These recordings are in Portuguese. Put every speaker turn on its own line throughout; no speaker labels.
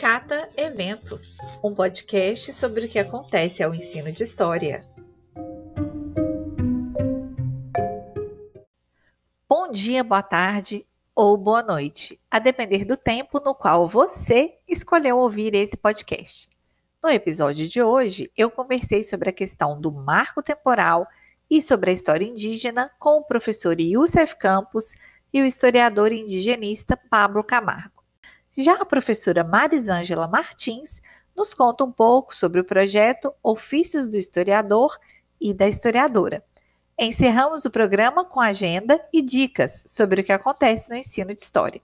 Cata Eventos, um podcast sobre o que acontece ao ensino de história. Bom dia, boa tarde ou boa noite, a depender do tempo no qual você escolheu ouvir esse podcast. No episódio de hoje, eu conversei sobre a questão do marco temporal e sobre a história indígena com o professor Youssef Campos e o historiador indigenista Pablo Camargo. Já a professora Marisângela Martins nos conta um pouco sobre o projeto Ofícios do Historiador e da Historiadora. Encerramos o programa com agenda e dicas sobre o que acontece no ensino de história.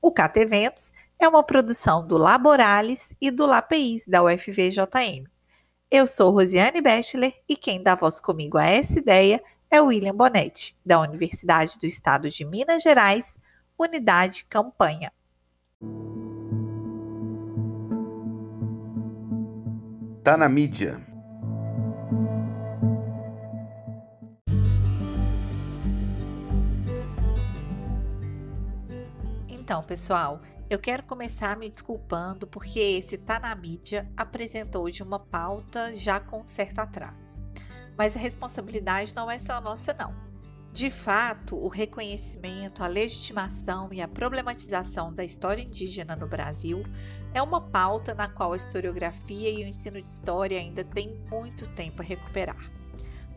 O Cata Eventos é uma produção do Laborales e do LAPIs da UFVJM. Eu sou Rosiane Bechler e quem dá voz comigo a essa ideia é William Bonetti, da Universidade do Estado de Minas Gerais, Unidade Campanha.
Tá na mídia.
Então, pessoal, eu quero começar me desculpando porque esse Tá na mídia apresentou hoje uma pauta já com certo atraso. Mas a responsabilidade não é só nossa, não. De fato, o reconhecimento, a legitimação e a problematização da história indígena no Brasil é uma pauta na qual a historiografia e o ensino de história ainda têm muito tempo a recuperar.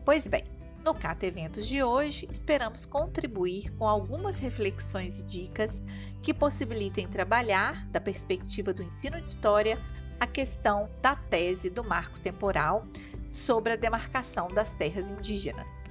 Pois bem, no Cata Eventos de hoje, esperamos contribuir com algumas reflexões e dicas que possibilitem trabalhar, da perspectiva do ensino de história, a questão da tese do marco temporal sobre a demarcação das terras indígenas.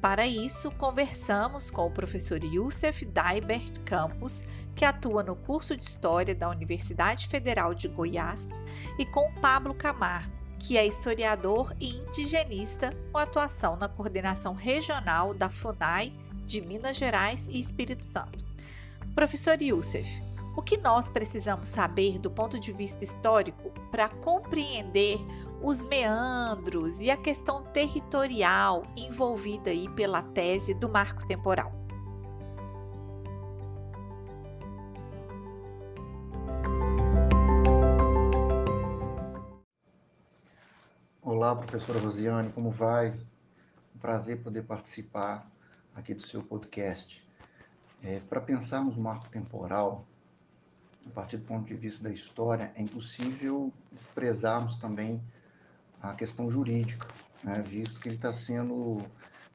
Para isso, conversamos com o professor Youssef Daibert Campos, que atua no curso de História da Universidade Federal de Goiás, e com Pablo Camargo, que é historiador e indigenista com atuação na coordenação regional da FUNAI de Minas Gerais e Espírito Santo. Professor Youssef, o que nós precisamos saber do ponto de vista histórico para compreender os meandros e a questão territorial envolvida aí pela tese do marco temporal.
Olá, professora Rosiane, como vai? Um prazer poder participar aqui do seu podcast. É, Para pensarmos no marco temporal, a partir do ponto de vista da história, é impossível desprezarmos também a questão jurídica, né, visto que ele está sendo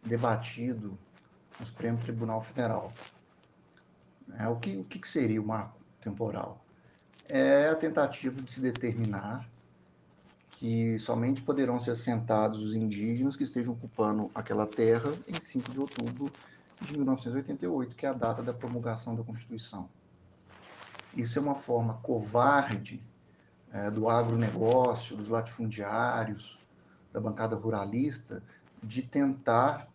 debatido no Supremo Tribunal Federal. É, o que, o que seria o marco temporal? É a tentativa de se determinar que somente poderão ser assentados os indígenas que estejam ocupando aquela terra em 5 de outubro de 1988, que é a data da promulgação da Constituição. Isso é uma forma covarde é, do agronegócio, dos latifundiários, da bancada ruralista, de tentar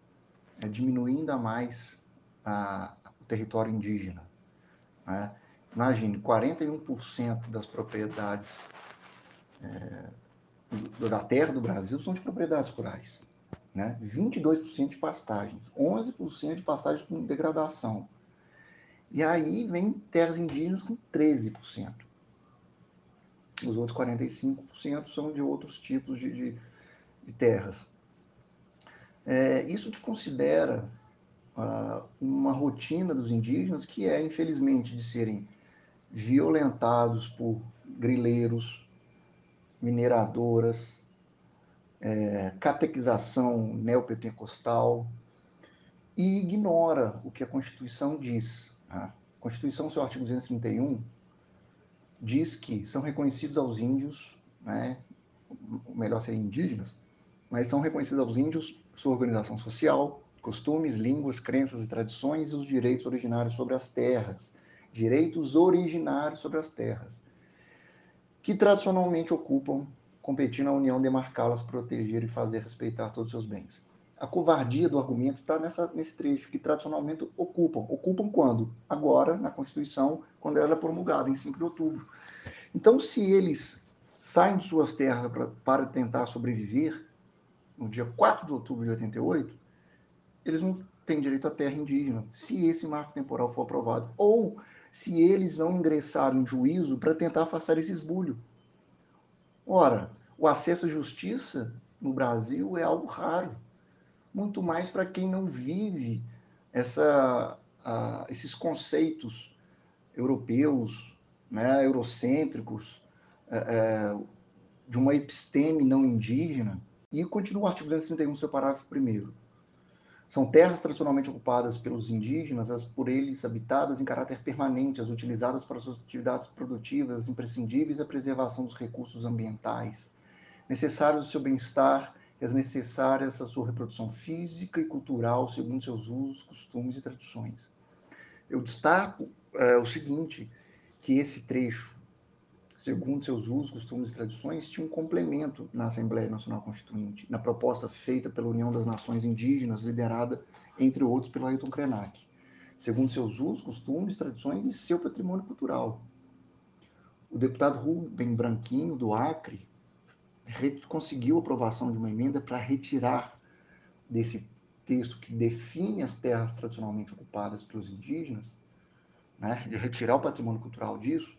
é, diminuir ainda mais a, o território indígena. Né? Imagine, 41% das propriedades é, da terra do Brasil são de propriedades rurais. Né? 22% de pastagens, 11% de pastagens com degradação. E aí vem terras indígenas com 13%. Os outros 45% são de outros tipos de, de, de terras. É, isso desconsidera uh, uma rotina dos indígenas que é, infelizmente, de serem violentados por grileiros, mineradoras, é, catequização neopentecostal e ignora o que a Constituição diz. A Constituição, seu artigo 231, diz que são reconhecidos aos índios, né, melhor ser indígenas, mas são reconhecidos aos índios sua organização social, costumes, línguas, crenças e tradições e os direitos originários sobre as terras. Direitos originários sobre as terras, que tradicionalmente ocupam, competindo na União demarcá-las, proteger e fazer respeitar todos os seus bens. A covardia do argumento está nesse trecho, que tradicionalmente ocupam. Ocupam quando? Agora, na Constituição, quando ela é promulgada, em 5 de outubro. Então, se eles saem de suas terras pra, para tentar sobreviver, no dia 4 de outubro de 88, eles não têm direito à terra indígena, se esse marco temporal for aprovado, ou se eles vão ingressar em juízo para tentar afastar esse esbulho. Ora, o acesso à justiça no Brasil é algo raro, muito mais para quem não vive essa, esses conceitos europeus, né, eurocêntricos, é, é, de uma episteme não indígena. E continua o artigo 231, seu parágrafo 1 são terras tradicionalmente ocupadas pelos indígenas, as por eles habitadas em caráter permanente, as utilizadas para suas atividades produtivas imprescindíveis à preservação dos recursos ambientais, necessários ao seu bem-estar e as necessárias à sua reprodução física e cultural, segundo seus usos, costumes e tradições. Eu destaco é, o seguinte, que esse trecho segundo seus usos, costumes e tradições, tinha um complemento na Assembleia Nacional Constituinte, na proposta feita pela União das Nações Indígenas, liderada, entre outros, pelo Ayrton Krenak, segundo seus usos, costumes, tradições e seu patrimônio cultural. O deputado Rubem Branquinho, do Acre, conseguiu aprovação de uma emenda para retirar desse texto que define as terras tradicionalmente ocupadas pelos indígenas, né, de retirar o patrimônio cultural disso,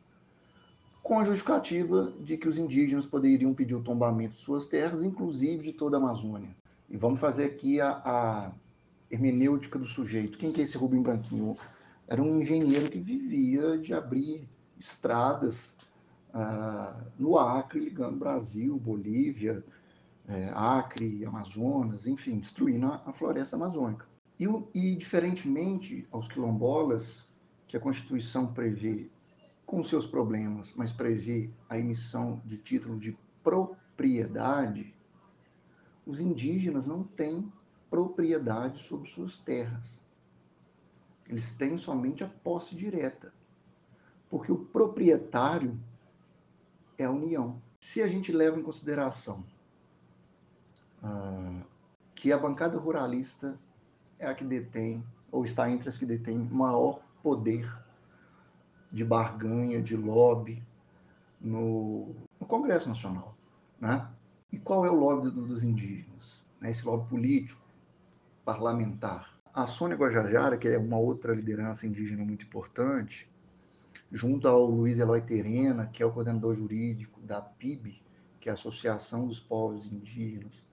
com a justificativa de que os indígenas poderiam pedir o tombamento de suas terras, inclusive de toda a Amazônia. E vamos fazer aqui a, a hermenêutica do sujeito. Quem que é esse Rubem Branquinho? Era um engenheiro que vivia de abrir estradas uh, no Acre, ligando Brasil, Bolívia, é, Acre, Amazonas, enfim, destruindo a, a floresta amazônica. E, e, diferentemente aos quilombolas, que a Constituição prevê com seus problemas, mas prevê a emissão de título de propriedade, os indígenas não têm propriedade sobre suas terras. Eles têm somente a posse direta. Porque o proprietário é a União. Se a gente leva em consideração ah, que a bancada ruralista é a que detém, ou está entre as que detêm, maior poder de barganha, de lobby no, no Congresso Nacional. Né? E qual é o lobby do, dos indígenas? Né? Esse lobby político, parlamentar. A Sônia Guajajara, que é uma outra liderança indígena muito importante, junto ao Luiz Eloy Terena, que é o coordenador jurídico da PIB, que é a Associação dos Povos Indígenas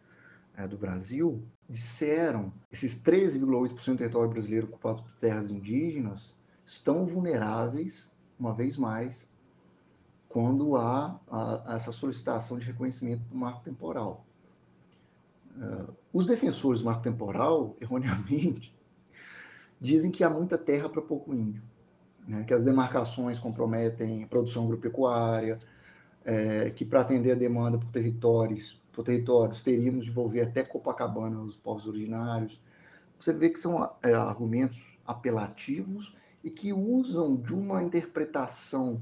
é, do Brasil, disseram esses 13,8% do território brasileiro ocupado por terras indígenas estão vulneráveis, uma vez mais, quando há a, a essa solicitação de reconhecimento do marco temporal. Uh, os defensores do marco temporal, erroneamente, dizem que há muita terra para pouco índio, né? que as demarcações comprometem produção agropecuária, é, que para atender a demanda por territórios, por territórios teríamos de envolver até Copacabana os povos originários. Você vê que são é, argumentos apelativos e que usam de uma interpretação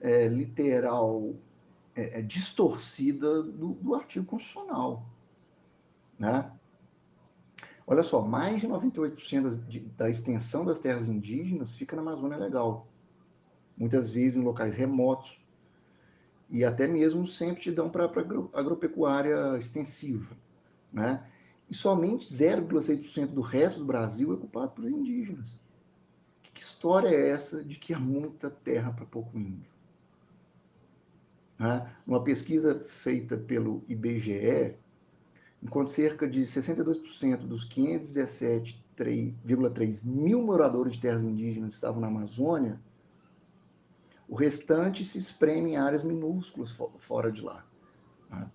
é, literal é, é, distorcida do, do, artigo constitucional. Né? Olha só, mais de 98% de, da extensão das terras indígenas fica na Amazônia Legal. Muitas vezes em locais remotos, e até mesmo sem aptidão para agropecuária extensiva. Né? E somente 0,6% do resto do Brasil é ocupado por indígenas. Que história é essa de que há muita terra para pouco índio? Né? Uma pesquisa feita pelo IBGE, enquanto cerca de 62% dos 517,3 mil moradores de terras indígenas estavam na Amazônia, o restante se espreme em áreas minúsculas fora de lá. Né?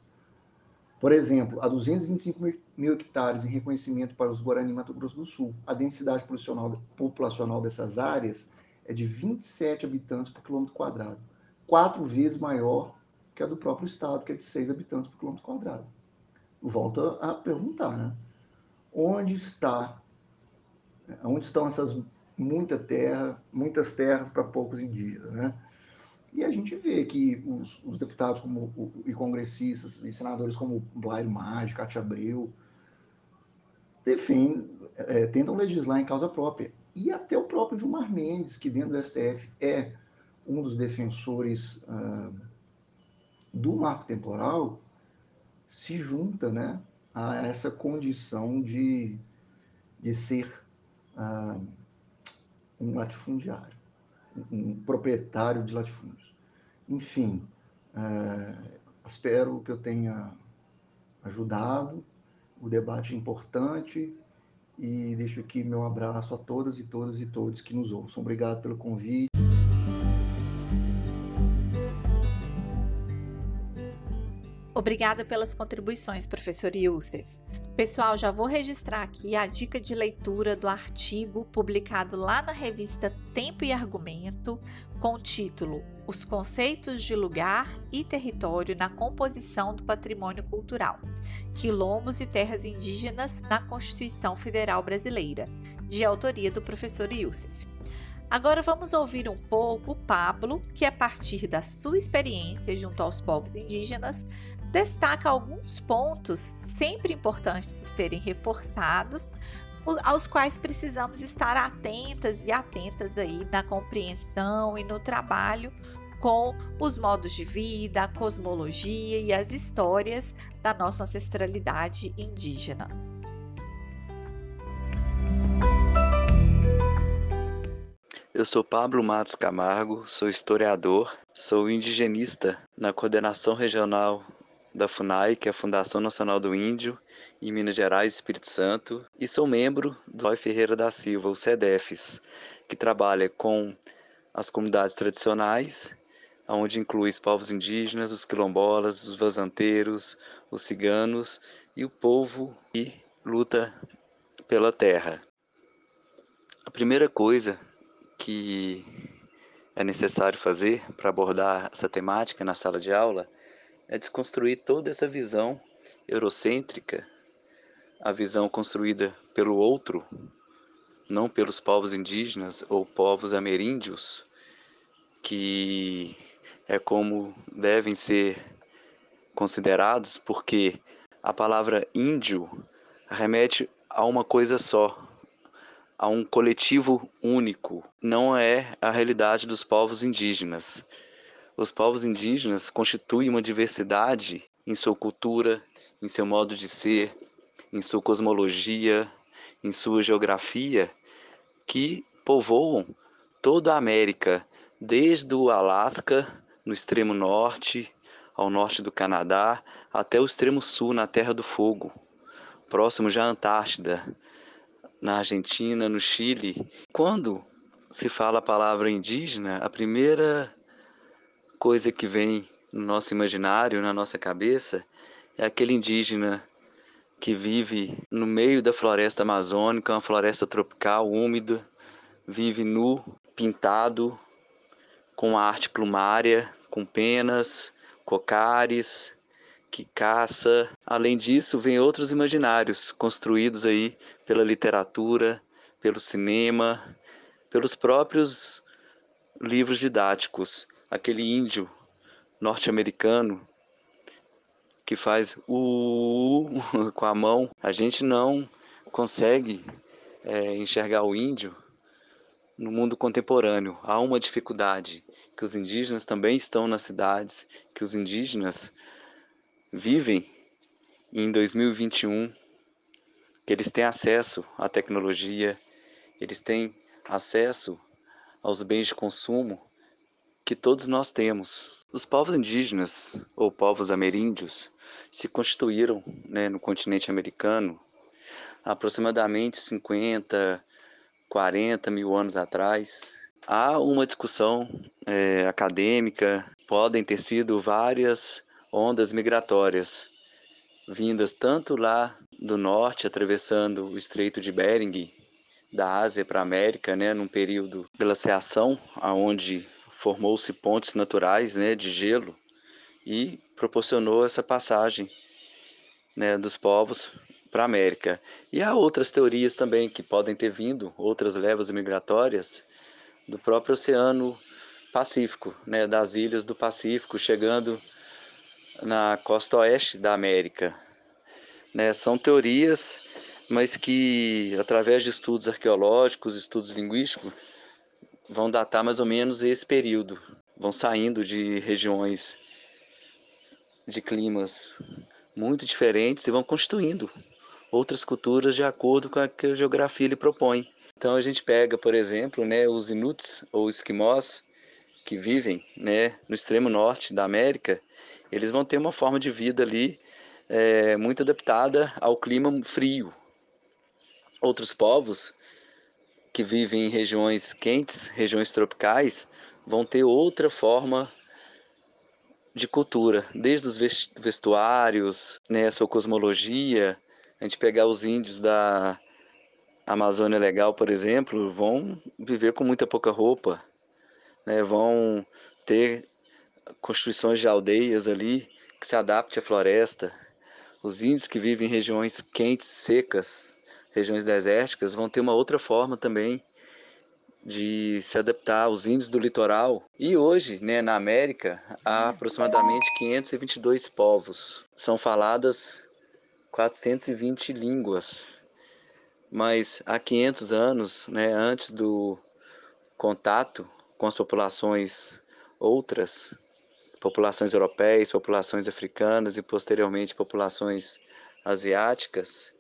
Por exemplo, há 225 mil hectares em reconhecimento para os Guarani Mato Grosso do Sul. A densidade populacional dessas áreas é de 27 habitantes por quilômetro quadrado, quatro vezes maior que a do próprio estado, que é de 6 habitantes por quilômetro quadrado. Volto a perguntar, né? Onde está, onde estão essas muita terra, muitas terras para poucos indígenas, né? E a gente vê que os, os deputados como, e congressistas e senadores como Blair Maggi, Cátia Abreu, defendem, é, tentam legislar em causa própria. E até o próprio Gilmar Mendes, que dentro do STF é um dos defensores ah, do marco temporal, se junta né, a essa condição de, de ser ah, um latifundiário, um proprietário de latifúndios. Enfim, é, espero que eu tenha ajudado. O debate é importante e deixo aqui meu abraço a todas e todas e todos que nos ouçam. Obrigado pelo convite.
Obrigada pelas contribuições, professor Youssef. Pessoal, já vou registrar aqui a dica de leitura do artigo publicado lá na revista Tempo e Argumento, com o título Os conceitos de lugar e território na composição do patrimônio cultural: Quilombos e terras indígenas na Constituição Federal Brasileira, de autoria do professor Youssef. Agora vamos ouvir um pouco o Pablo, que a partir da sua experiência junto aos povos indígenas, destaca alguns pontos sempre importantes de serem reforçados, aos quais precisamos estar atentas e atentas aí na compreensão e no trabalho com os modos de vida, a cosmologia e as histórias da nossa ancestralidade indígena.
Eu sou Pablo Matos Camargo, sou historiador, sou indigenista na coordenação regional da FUNAI, que é a Fundação Nacional do Índio, em Minas Gerais Espírito Santo, e sou membro do Lói Ferreira da Silva, o CEDEFES, que trabalha com as comunidades tradicionais, onde inclui os povos indígenas, os quilombolas, os vazanteiros, os ciganos e o povo que luta pela terra. A primeira coisa que é necessário fazer para abordar essa temática na sala de aula é desconstruir toda essa visão eurocêntrica, a visão construída pelo outro, não pelos povos indígenas ou povos ameríndios, que é como devem ser considerados, porque a palavra índio remete a uma coisa só, a um coletivo único, não é a realidade dos povos indígenas. Os povos indígenas constituem uma diversidade em sua cultura, em seu modo de ser, em sua cosmologia, em sua geografia, que povoam toda a América, desde o Alasca, no extremo norte, ao norte do Canadá, até o extremo sul, na Terra do Fogo, próximo já à Antártida, na Argentina, no Chile. Quando se fala a palavra indígena, a primeira coisa que vem no nosso imaginário, na nossa cabeça, é aquele indígena que vive no meio da floresta amazônica, uma floresta tropical úmida, vive nu, pintado, com arte plumária, com penas, cocares, que caça. Além disso, vem outros imaginários construídos aí pela literatura, pelo cinema, pelos próprios livros didáticos aquele índio norte-americano que faz o com a mão, a gente não consegue é, enxergar o índio no mundo contemporâneo. Há uma dificuldade que os indígenas também estão nas cidades, que os indígenas vivem em 2021, que eles têm acesso à tecnologia, eles têm acesso aos bens de consumo que todos nós temos. Os povos indígenas ou povos ameríndios se constituíram né, no continente americano aproximadamente 50, 40 mil anos atrás. Há uma discussão é, acadêmica, podem ter sido várias ondas migratórias vindas tanto lá do norte, atravessando o Estreito de Bering, da Ásia para a América, né, num período de glaciação, aonde formou-se pontes naturais né, de gelo e proporcionou essa passagem né, dos povos para a América. E há outras teorias também que podem ter vindo, outras levas migratórias do próprio Oceano Pacífico, né, das ilhas do Pacífico, chegando na costa oeste da América. Né, são teorias, mas que, através de estudos arqueológicos, estudos linguísticos, vão datar mais ou menos esse período. Vão saindo de regiões de climas muito diferentes e vão constituindo outras culturas de acordo com a que a geografia lhe propõe. Então a gente pega, por exemplo, né, os inuits ou esquimós que vivem né, no extremo norte da América, eles vão ter uma forma de vida ali é, muito adaptada ao clima frio. Outros povos que vivem em regiões quentes, regiões tropicais, vão ter outra forma de cultura, desde os vestuários, né, a sua cosmologia. A gente pegar os índios da Amazônia Legal, por exemplo, vão viver com muita pouca roupa, né, vão ter construções de aldeias ali que se adapte à floresta. Os índios que vivem em regiões quentes, secas, regiões desérticas, vão ter uma outra forma também de se adaptar aos índios do litoral. E hoje, né, na América, há aproximadamente 522 povos. São faladas 420 línguas. Mas há 500 anos, né, antes do contato com as populações outras, populações europeias, populações africanas e posteriormente populações asiáticas,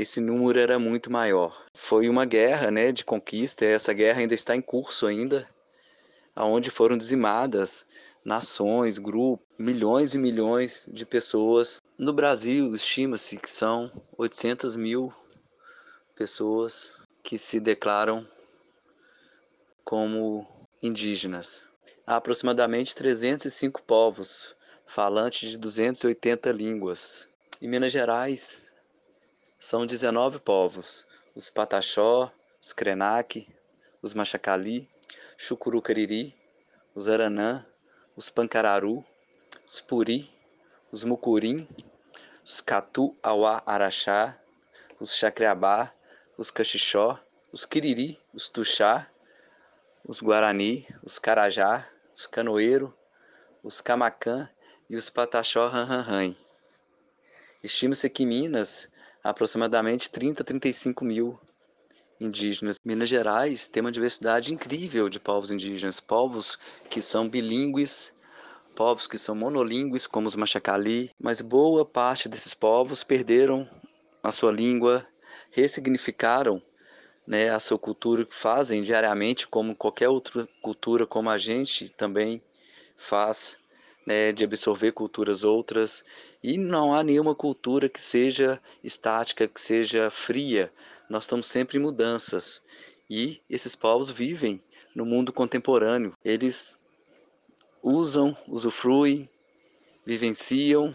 esse número era muito maior. Foi uma guerra, né, de conquista. Essa guerra ainda está em curso ainda, aonde foram dizimadas nações, grupos, milhões e milhões de pessoas. No Brasil, estima-se que são 800 mil pessoas que se declaram como indígenas. Há aproximadamente 305 povos falantes de 280 línguas. Em Minas Gerais, são 19 povos: os Pataxó, os Krenak, os Machacali, Chucurucariri, os Aranã, os Pancararu, os Puri, os Mucurim, os Catu Auá Araxá, os Chacreabá, os Caxixó, os Quiriri, os Tuxá, os Guarani, os Carajá, os Canoeiro, os Camacã e os Pataxó Ranranran. Estima-se que Minas aproximadamente 30 a 35 mil indígenas. Minas Gerais tem uma diversidade incrível de povos indígenas, povos que são bilíngues, povos que são monolíngues, como os Machacali, mas boa parte desses povos perderam a sua língua, ressignificaram né, a sua cultura, fazem diariamente como qualquer outra cultura, como a gente também faz né, de absorver culturas outras, e não há nenhuma cultura que seja estática, que seja fria. Nós estamos sempre em mudanças. E esses povos vivem no mundo contemporâneo. Eles usam, usufruem, vivenciam,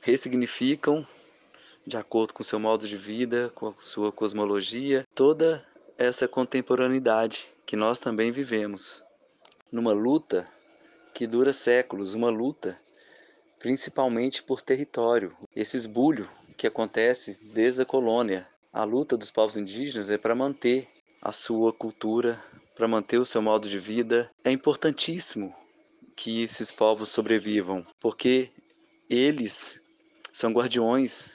ressignificam de acordo com seu modo de vida, com a sua cosmologia, toda essa contemporaneidade que nós também vivemos. Numa luta que dura séculos, uma luta, principalmente por território. Esse esbulho que acontece desde a colônia. A luta dos povos indígenas é para manter a sua cultura, para manter o seu modo de vida. É importantíssimo que esses povos sobrevivam, porque eles são guardiões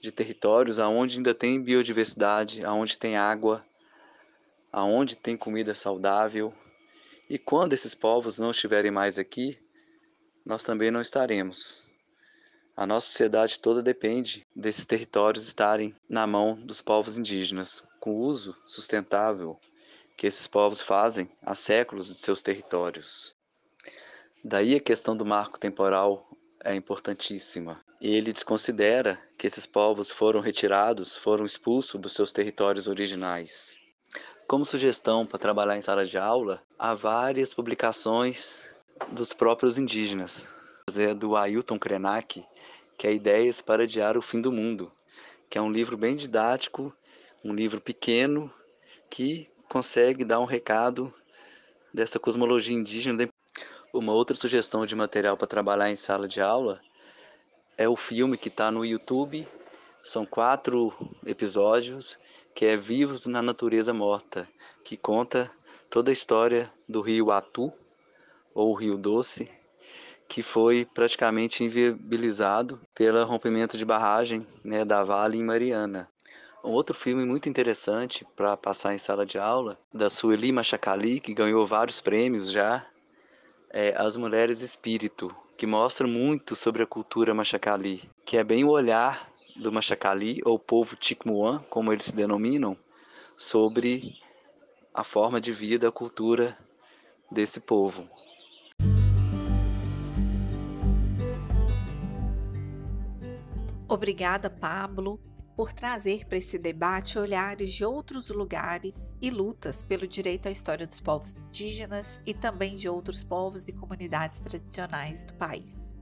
de territórios aonde ainda tem biodiversidade, aonde tem água, aonde tem comida saudável, e quando esses povos não estiverem mais aqui, nós também não estaremos. A nossa sociedade toda depende desses territórios estarem na mão dos povos indígenas, com o uso sustentável que esses povos fazem há séculos de seus territórios. Daí a questão do marco temporal é importantíssima. Ele desconsidera que esses povos foram retirados, foram expulsos dos seus territórios originais. Como sugestão para trabalhar em sala de aula, há várias publicações dos próprios indígenas. É do Ailton Krenak, que é Ideias para Adiar o Fim do Mundo, que é um livro bem didático, um livro pequeno que consegue dar um recado dessa cosmologia indígena. Uma outra sugestão de material para trabalhar em sala de aula é o filme que está no YouTube. São quatro episódios que é Vivos na Natureza Morta, que conta toda a história do rio Atu, ou Rio Doce, que foi praticamente inviabilizado pelo rompimento de barragem né, da Vale em Mariana. Um outro filme muito interessante para passar em sala de aula, da Sueli Machacali, que ganhou vários prêmios já, é As Mulheres Espírito, que mostra muito sobre a cultura Machacali, que é bem o olhar do Machacali, ou povo Tikmuan, como eles se denominam, sobre a forma de vida, a cultura desse povo.
Obrigada, Pablo, por trazer para esse debate olhares de outros lugares e lutas pelo direito à história dos povos indígenas e também de outros povos e comunidades tradicionais do país.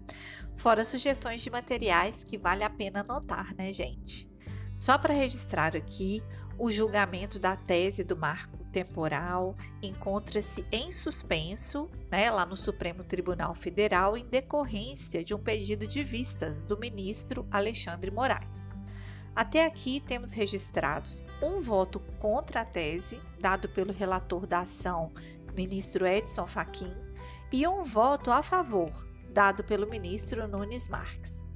Fora sugestões de materiais que vale a pena anotar, né, gente? Só para registrar aqui, o julgamento da tese do marco temporal encontra-se em suspenso né, lá no Supremo Tribunal Federal em decorrência de um pedido de vistas do ministro Alexandre Moraes. Até aqui temos registrados um voto contra a tese, dado pelo relator da ação, ministro Edson Fachin, e um voto a favor, dado pelo ministro Nunes Marques.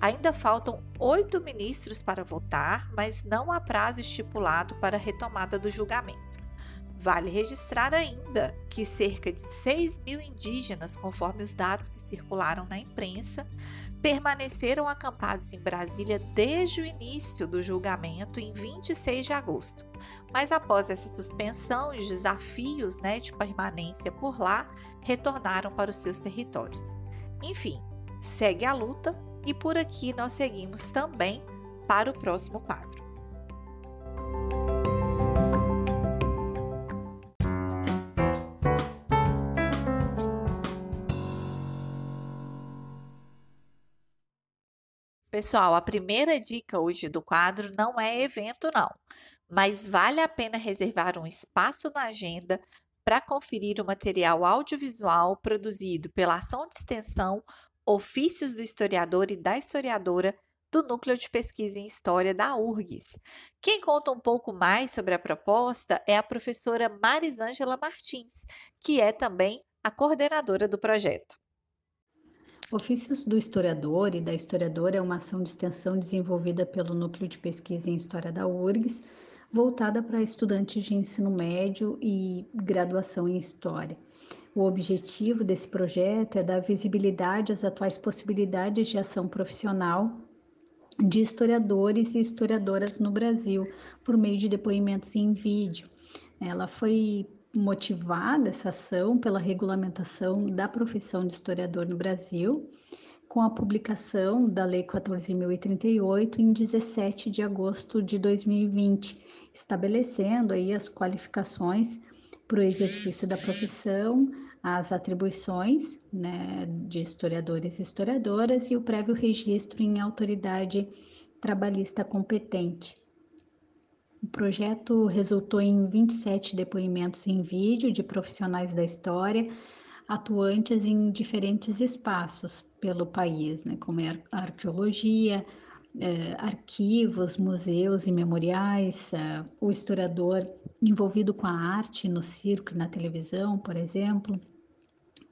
Ainda faltam oito ministros para votar, mas não há prazo estipulado para a retomada do julgamento. Vale registrar ainda que cerca de 6 mil indígenas, conforme os dados que circularam na imprensa, permaneceram acampados em Brasília desde o início do julgamento, em 26 de agosto. Mas após essa suspensão e os desafios né, de permanência por lá, retornaram para os seus territórios. Enfim, segue a luta e por aqui nós seguimos também para o próximo quadro. Pessoal, a primeira dica hoje do quadro não é evento, não, mas vale a pena reservar um espaço na agenda para conferir o material audiovisual produzido pela ação de extensão Ofícios do Historiador e da Historiadora do Núcleo de Pesquisa em História da URGS. Quem conta um pouco mais sobre a proposta é a professora Marisângela Martins, que é também a coordenadora do projeto.
Ofícios do Historiador e da Historiadora é uma ação de extensão desenvolvida pelo Núcleo de Pesquisa em História da URGS, voltada para estudantes de ensino médio e graduação em História. O objetivo desse projeto é dar visibilidade às atuais possibilidades de ação profissional de historiadores e historiadoras no Brasil, por meio de depoimentos em vídeo. Ela foi motivada essa ação pela regulamentação da profissão de historiador no Brasil, com a publicação da Lei 14.038 em 17 de agosto de 2020, estabelecendo aí as qualificações para o exercício da profissão, as atribuições né, de historiadores e historiadoras e o prévio registro em autoridade trabalhista competente. O projeto resultou em 27 depoimentos em vídeo de profissionais da história atuantes em diferentes espaços pelo país, né, como é arqueologia, eh, arquivos, museus e memoriais, eh, o historiador envolvido com a arte no circo e na televisão, por exemplo,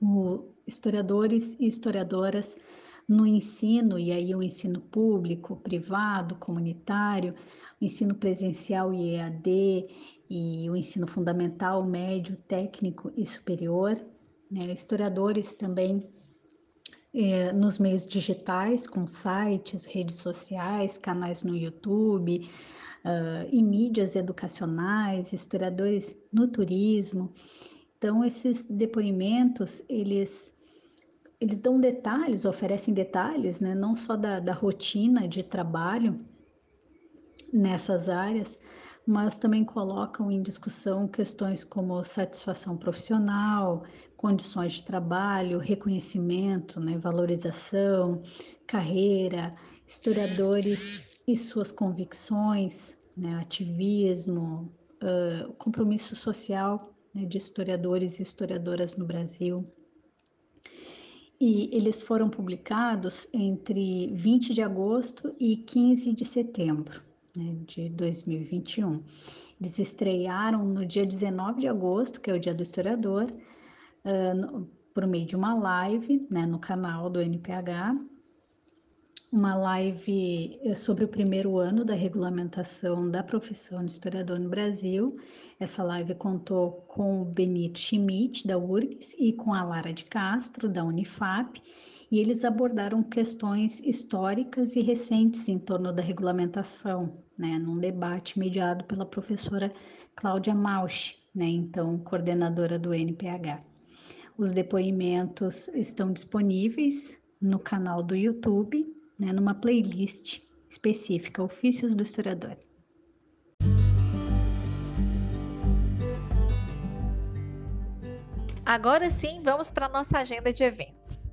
o, historiadores e historiadoras no ensino, e aí o ensino público, privado, comunitário, ensino presencial e EAD e o ensino fundamental, médio, técnico e superior, né? historiadores também é, nos meios digitais, com sites, redes sociais, canais no YouTube, uh, e mídias educacionais, historiadores no turismo. Então, esses depoimentos, eles eles dão detalhes, oferecem detalhes, né, não só da, da rotina de trabalho, nessas áreas, mas também colocam em discussão questões como satisfação profissional, condições de trabalho, reconhecimento, né, valorização, carreira, historiadores e suas convicções, né, ativismo, uh, compromisso social né, de historiadores e historiadoras no Brasil. E eles foram publicados entre 20 de agosto e 15 de setembro né, de 2021. Eles estrearam no dia 19 de agosto, que é o Dia do Historiador, uh, no, por meio de uma live né, no canal do NPH, uma live eh, sobre o primeiro ano da regulamentação da profissão de historiador no Brasil. Essa live contou com o Benito Schmidt, da URGS, e com a Lara de Castro, da Unifap, e eles abordaram questões históricas e recentes em torno da regulamentação né, num debate mediado pela professora Cláudia Mausch, né, então coordenadora do NPH. Os depoimentos estão disponíveis no canal do YouTube, né, numa playlist específica, Ofícios do Historiador.
Agora sim, vamos para a nossa agenda de eventos.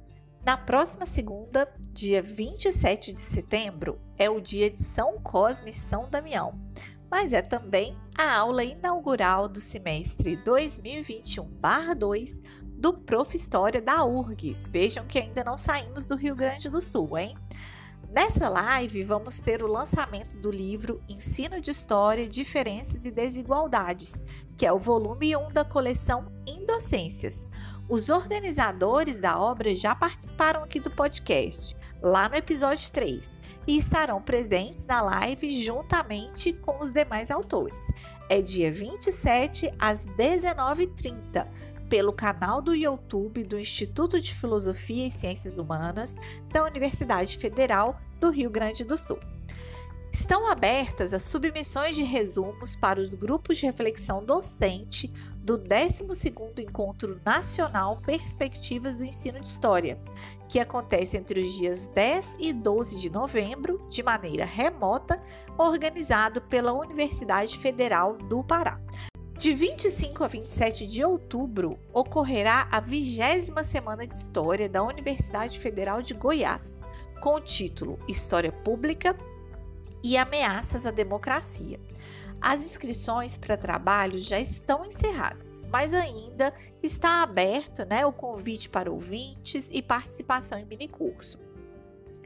Na próxima segunda, dia 27 de setembro, é o dia de São Cosme e São Damião, mas é também a aula inaugural do semestre 2021-2 do Prof. História da URGS. Vejam que ainda não saímos do Rio Grande do Sul, hein? Nessa live, vamos ter o lançamento do livro Ensino de História, Diferenças e Desigualdades, que é o volume 1 da coleção Indocências. Os organizadores da obra já participaram aqui do podcast, lá no episódio 3, e estarão presentes na live juntamente com os demais autores. É dia 27 às 19h30 pelo canal do YouTube do Instituto de Filosofia e Ciências Humanas da Universidade Federal do Rio Grande do Sul. Estão abertas as submissões de resumos para os grupos de reflexão docente do 12º Encontro Nacional Perspectivas do Ensino de História, que acontece entre os dias 10 e 12 de novembro, de maneira remota, organizado pela Universidade Federal do Pará. De 25 a 27 de outubro ocorrerá a 20 Semana de História da Universidade Federal de Goiás, com o título História Pública e Ameaças à Democracia. As inscrições para trabalhos já estão encerradas, mas ainda está aberto né, o convite para ouvintes e participação em minicurso.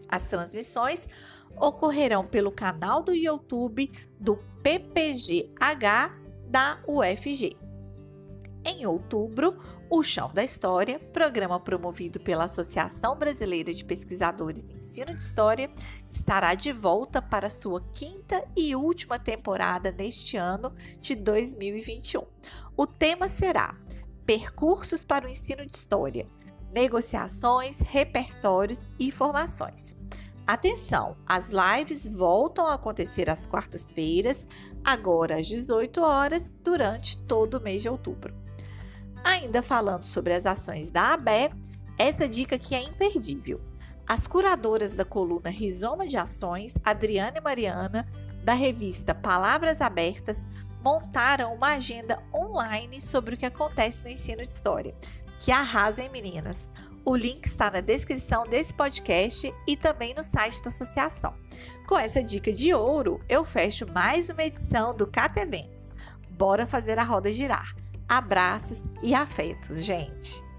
As transmissões ocorrerão pelo canal do YouTube do PPGH da UFG. Em outubro, o Chão da História, programa promovido pela Associação Brasileira de Pesquisadores em Ensino de História, estará de volta para sua quinta e última temporada neste ano de 2021. O tema será Percursos para o Ensino de História, Negociações, Repertórios e Formações. Atenção, as lives voltam a acontecer às quartas-feiras, agora às 18 horas, durante todo o mês de outubro. Ainda falando sobre as ações da ABE, essa dica aqui é imperdível. As curadoras da coluna Rizoma de Ações, Adriana e Mariana, da revista Palavras Abertas, montaram uma agenda online sobre o que acontece no ensino de história. Que arrasam, meninas! O link está na descrição desse podcast e também no site da associação. Com essa dica de ouro, eu fecho mais uma edição do Cata Eventos. Bora fazer a roda girar. Abraços e afetos, gente!